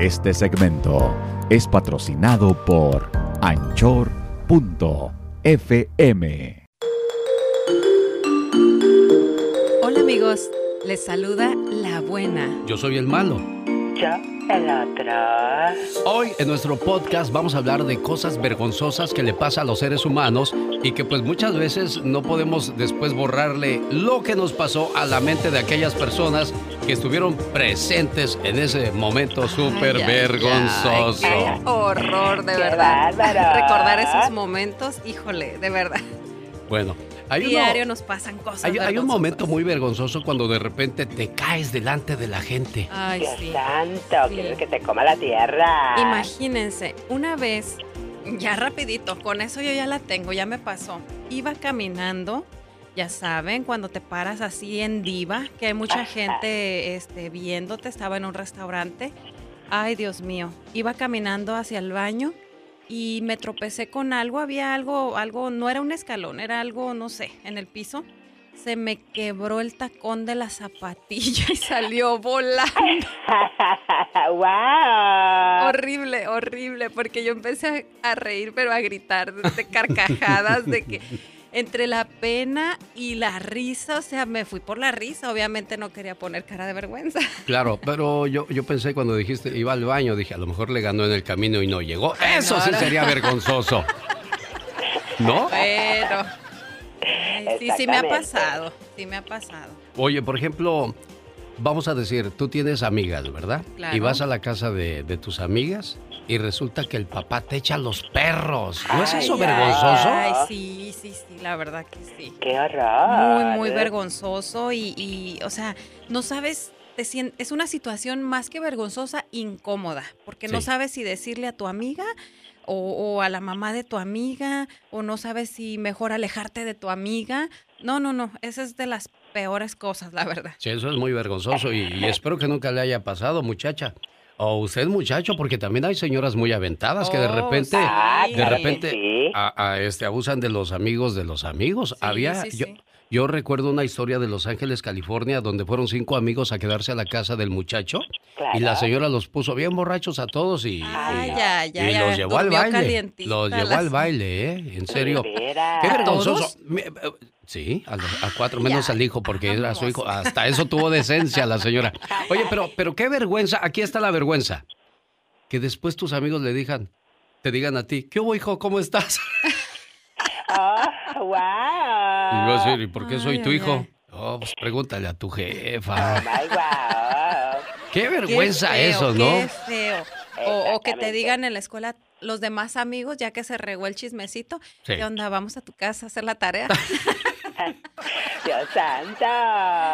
Este segmento es patrocinado por anchor.fm. Hola amigos, les saluda la buena. Yo soy el malo. Yo el otro. Hoy en nuestro podcast vamos a hablar de cosas vergonzosas que le pasa a los seres humanos y que pues muchas veces no podemos después borrarle lo que nos pasó a la mente de aquellas personas que estuvieron presentes en ese momento súper vergonzoso. Qué horror, de verdad. Recordar esos momentos, híjole, de verdad. Bueno, hay Diario nos pasan cosas. Hay, hay, un momento muy vergonzoso cuando de repente te caes delante de la gente. Ay, Dios sí. santo, quieres que te coma la tierra. Imagínense, una vez, ya rapidito, con eso yo ya la tengo, ya me pasó. Iba caminando, ya saben, cuando te paras así en diva, que hay mucha gente este, viéndote, estaba en un restaurante. Ay, Dios mío, iba caminando hacia el baño y me tropecé con algo, había algo, algo, no era un escalón, era algo, no sé, en el piso. Se me quebró el tacón de la zapatilla y salió volando. ¡Wow! Horrible, horrible, porque yo empecé a, a reír, pero a gritar de carcajadas, de que entre la pena y la risa, o sea, me fui por la risa, obviamente no quería poner cara de vergüenza. Claro, pero yo, yo pensé cuando dijiste iba al baño, dije, a lo mejor le ganó en el camino y no llegó. Eso sí sería vergonzoso. ¿No? Pero ay, sí, sí me ha pasado, sí me ha pasado. Oye, por ejemplo, vamos a decir, tú tienes amigas, ¿verdad? Claro. Y vas a la casa de, de tus amigas y resulta que el papá te echa los perros. ¿No es eso Ay, vergonzoso? Ay, sí, sí, sí, la verdad que sí. ¡Qué horror! Muy, muy vergonzoso y, y, o sea, no sabes, te sien- es una situación más que vergonzosa, incómoda, porque no sabes si decirle a tu amiga o, o a la mamá de tu amiga, o no sabes si mejor alejarte de tu amiga. No, no, no, esa es de las peores cosas, la verdad. Sí, eso es muy vergonzoso y, y espero que nunca le haya pasado, muchacha. O usted, muchacho, porque también hay señoras muy aventadas que de Oh, repente, sí. De repente, sí. a- a, este, abusan de los amigos de los amigos. Sí, Había, yo, recuerdo una historia de Los Ángeles, California, donde fueron cinco amigos a quedarse a la casa del muchacho y la señora los puso bien borrachos a todos y, Ay, y- ya, ya, y ya, los llevó al baile. Los llevó al baile, ¿eh? En serio. Qué ¿A vergonzoso. Sí, a, los- a cuatro, menos Ya, al hijo, porque era su hijo. Hasta eso tuvo decencia la señora. Oye, pero, pero qué vergüenza, aquí está la vergüenza. Que después tus amigos le digan, te digan a ti, ¿qué hubo, hijo? ¿Cómo estás? ¡Oh, wow! Y yo así, ¿y por qué soy Ay, tu ay, hijo? ay. Oh, pues pregúntale a tu ¡Oh, jefa. my wow! Qué Qué vergüenza feo, eso, ¿no? Qué feo. O, o que te digan en la escuela los demás amigos, ya que se regó el chismecito, Sí. ¿qué onda? Vamos a tu casa a hacer la tarea. ¡Dios santo!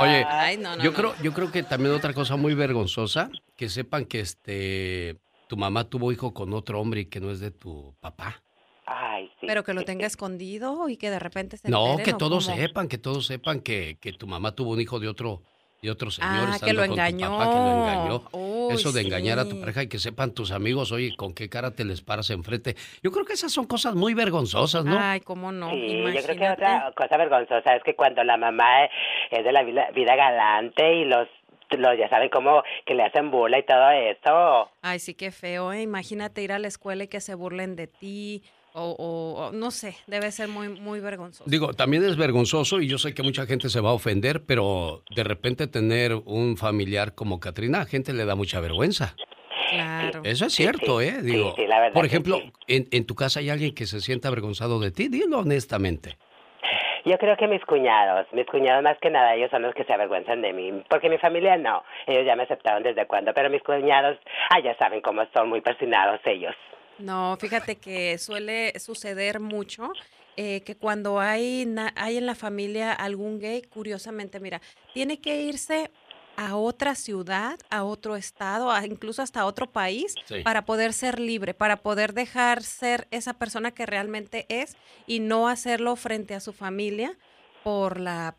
Oye, Ay, no, no, yo no. creo, yo creo que también otra cosa muy vergonzosa, que sepan que este tu mamá tuvo hijo con otro hombre y que no es de tu papá. Ay, sí. Pero que lo tenga escondido y que de repente se No, enteren, que ¿o todos cómo? sepan, que todos sepan que, que tu mamá tuvo un hijo de otro, de otro señor. Ah, estando que lo con tu engañó. papá, que lo engañó. Uy, Eso de engañar a tu pareja y que sepan tus amigos, oye, con qué cara te les paras enfrente. Yo creo que esas son cosas muy vergonzosas, ¿no? Ay, cómo no. Sí, yo creo que otra cosa vergonzosa es que cuando la mamá es de la vida, vida galante y los, los ya saben cómo que le hacen burla y todo eso. Ay, sí, qué feo, ¿eh? Imagínate ir a la escuela y que se burlen de ti. O, o- o no sé, debe ser muy, muy vergonzoso. Digo, también es vergonzoso y yo sé que mucha gente se va a ofender, pero de repente tener un familiar como Katrina, a gente le da mucha vergüenza. Claro. Eso es cierto, sí, ¿eh? sí, Digo, sí, la verdad por ejemplo, sí. en, en tu casa hay alguien que se sienta avergonzado de ti, dilo honestamente. Yo creo que mis cuñados, mis cuñados más que nada, ellos son los que se avergüenzan de mí, porque mi familia no, ellos ya me aceptaron desde cuando, pero mis cuñados, ah, ya saben cómo son, muy persinados ellos. No, fíjate que suele suceder mucho eh, que cuando hay, na- hay en la familia algún gay, curiosamente, mira, tiene que irse a otra ciudad, a otro estado, a- incluso hasta otro país, Sí. para poder ser libre, para poder dejar ser esa persona que realmente es y no hacerlo frente a su familia por la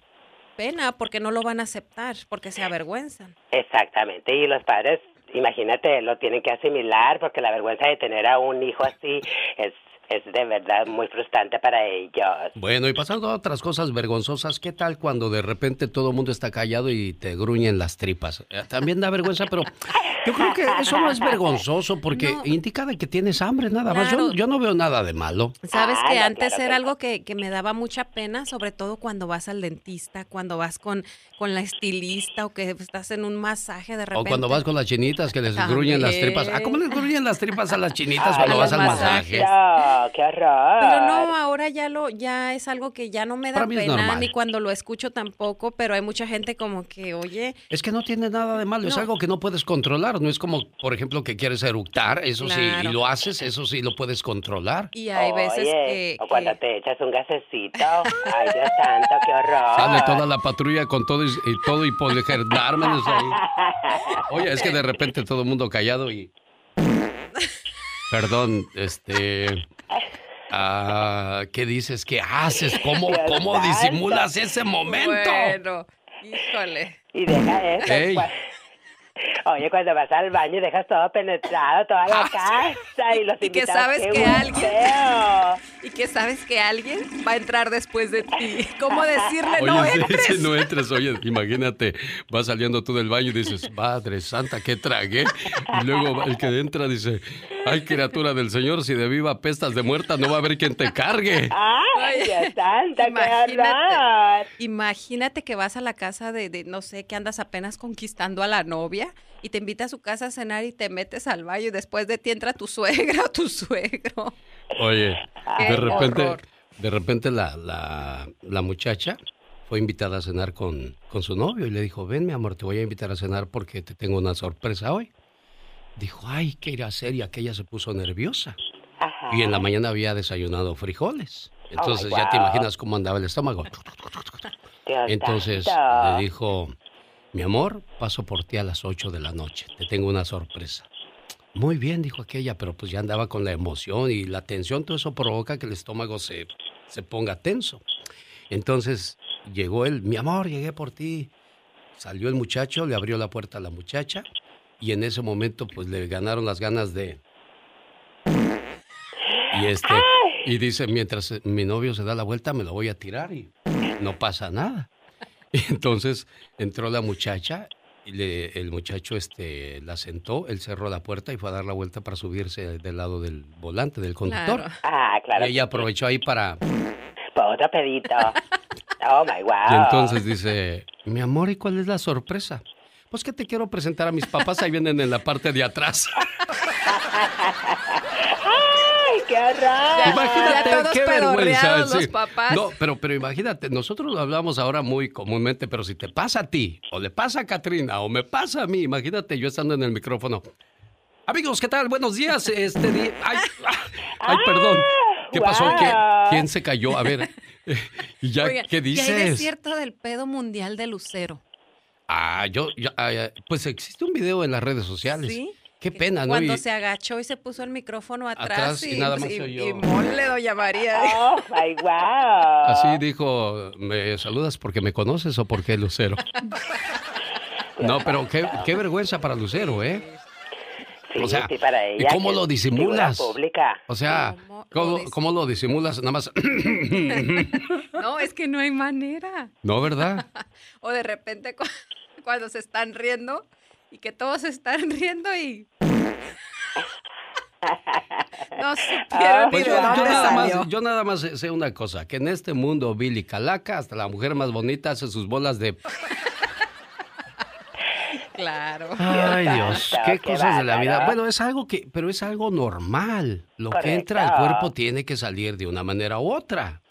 pena, porque no lo van a aceptar, porque se avergüenzan. Exactamente, y los padres, imagínate, lo tienen que asimilar, porque la vergüenza de tener a un hijo así es, es de verdad muy frustrante para ellos. Bueno, y pasando a otras cosas vergonzosas, ¿qué tal cuando de repente todo el mundo está callado y te gruñen las tripas? Eh, también da vergüenza, pero yo creo que eso no es vergonzoso porque indica de que tienes hambre, nada más. Yo, no veo nada de malo. Sabes que antes era algo que, me daba mucha pena, sobre todo cuando vas al dentista, cuando vas con, con la estilista o que estás en un masaje de repente. O cuando vas con las chinitas que les gruñen las tripas. Ah, ¿cómo les gruñen las tripas a las chinitas cuando vas al masaje? Qué horror. Pero no, ahora ya lo, ya es algo que ya no me da pena, ni cuando lo escucho tampoco, pero hay mucha gente como que, oye. Es que no tiene nada de malo, es algo que no puedes controlar, no es como, por ejemplo, que quieres eructar, eso sí, y lo haces, eso sí lo puedes controlar. Y hay veces que. O cuando te echas un gasecito, ay Dios santo, qué horror. Sale toda la patrulla con todo y, todo y ahí. Oye, es que de repente todo el mundo callado y. Perdón, este. Ah, ¿Qué dices? ¿Qué haces? ¿Cómo, cómo disimulas ese momento? Bueno, híjole. Y deja eso. Pues. Oye, cuando vas al baño y dejas todo penetrado, toda la ah, casa y los y que sabes que alguien y que sabes que alguien va a entrar después de ti. ¿Cómo decirle no entres? no entres, oye, imagínate, vas saliendo tú del baño y dices, "Madre santa, qué tragué." Y luego el que entra dice, "Ay, criatura del Señor, si de viva pestas de muerta no va a haber quien te cargue." Ay, Dios santa, imagínate, imagínate que vas a la casa de, de no sé, que andas apenas conquistando a la novia y te invita a su casa a cenar y te metes al baño y después de ti entra tu suegra o tu suegro. Oye, de repente, de repente la, la, la, muchacha fue invitada a cenar con, con su novio y le dijo, ven mi amor, te voy a invitar a cenar porque te tengo una sorpresa hoy. Dijo, ay, ¿qué ir a hacer? Y aquella se puso nerviosa. Y en la mañana había desayunado frijoles. Entonces ya te imaginas cómo andaba el estómago. Entonces le dijo, mi amor, paso por ti a las 8 de la noche. Te tengo una sorpresa. Muy bien, dijo aquella, pero pues ya andaba con la emoción y la tensión, todo eso provoca que el estómago se, se ponga tenso. Entonces llegó él, mi amor, llegué por ti. Salió el muchacho, le abrió la puerta a la muchacha y en ese momento pues le ganaron las ganas de... Y este, y dice, mientras mi novio se da la vuelta me lo voy a tirar y no pasa nada. Y entonces entró la muchacha y el muchacho este, la sentó, él cerró la puerta y fue a dar la vuelta para subirse del lado del volante, del conductor. Ah, claro. Y ella aprovechó ahí para... Para otro pedito. Oh, my wow. Y entonces dice, mi amor, ¿y cuál es la sorpresa? Pues que te quiero presentar a mis papás, ahí vienen en la parte de atrás. qué horror. Imagínate qué vergüenza. Los papás. No, pero, pero imagínate, nosotros lo hablamos ahora muy comúnmente, pero si te pasa a ti, o le pasa a Katrina, o me pasa a mí, imagínate yo estando en el micrófono. Amigos, ¿qué tal? Buenos días. Este día. Ay, ay, perdón. ¿Qué pasó? ¿Quién se cayó? A ver. ¿Y ya qué dices? ¿Qué es cierto del pedo mundial de Lucero? Ah, yo, ah, pues existe un video en las redes sociales. ¿Sí? Qué pena, ¿no? Cuando se agachó y se puso el micrófono atrás, y, nada más y, y mole, doña María. Oh, my wow. Así dijo, ¿me saludas porque me conoces o porque Lucero? no, pero qué, qué vergüenza para Lucero, ¿eh? Sí, o sea, para ella, ¿y cómo lo disimulas? Pública. O sea, ¿cómo, ¿cómo, lo disimulas? Nada más. no, es que no hay manera. No, ¿verdad? o de repente cuando se están riendo, y que todos están riendo y... No supieron pues yo, nada más, yo nada más sé una cosa, que en este mundo Billy Calaca, hasta la mujer más bonita hace sus bolas de... Claro. Ay Dios, qué, cosas de la vida. Bueno, es algo que, pero es algo normal. Lo que entra al cuerpo tiene que salir de una manera u otra.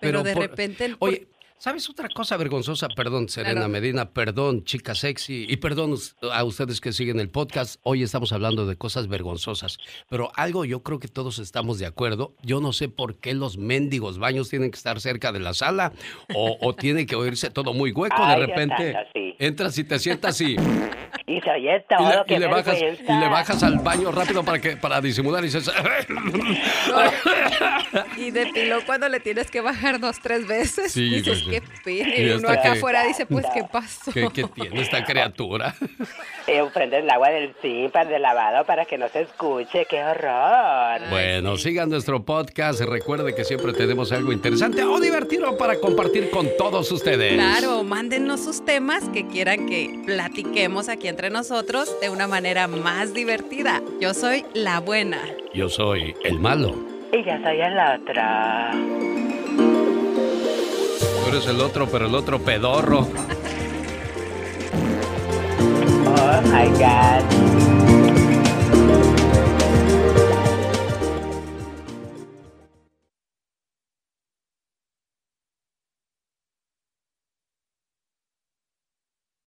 Pero, de repente... Oye, ¿Sabes otra cosa vergonzosa? Perdón, Serena Medina, perdón, chica sexy, y perdón a ustedes que siguen el podcast. Hoy estamos hablando de cosas vergonzosas, pero algo yo creo que todos estamos de acuerdo. Yo no sé por qué los mendigos baños tienen que estar cerca de la sala o, tiene que oírse todo muy hueco. de repente entras y te sientas y... Y se oye todo, y, le, bajas, y le bajas al baño rápido para que para disimular y dices... y de pilo cuando le tienes que bajar dos, tres veces. Sí, dices, qué pena. Y uno acá afuera dice, pues, ¿qué pasó? ¿Qué, tiene esta criatura? Eh, prende el agua del zinc para el lavado para que no se escuche. ¡Qué horror! Bueno, sigan nuestro podcast. Recuerde que siempre tenemos algo interesante o divertido para compartir con todos ustedes. Claro, mándenos sus temas que quieran que platiquemos aquí entre nosotros de una manera más divertida. Yo soy la buena. Yo soy el malo. Y yo soy el otro. Tú eres el otro, pero el otro pedorro. Oh my God.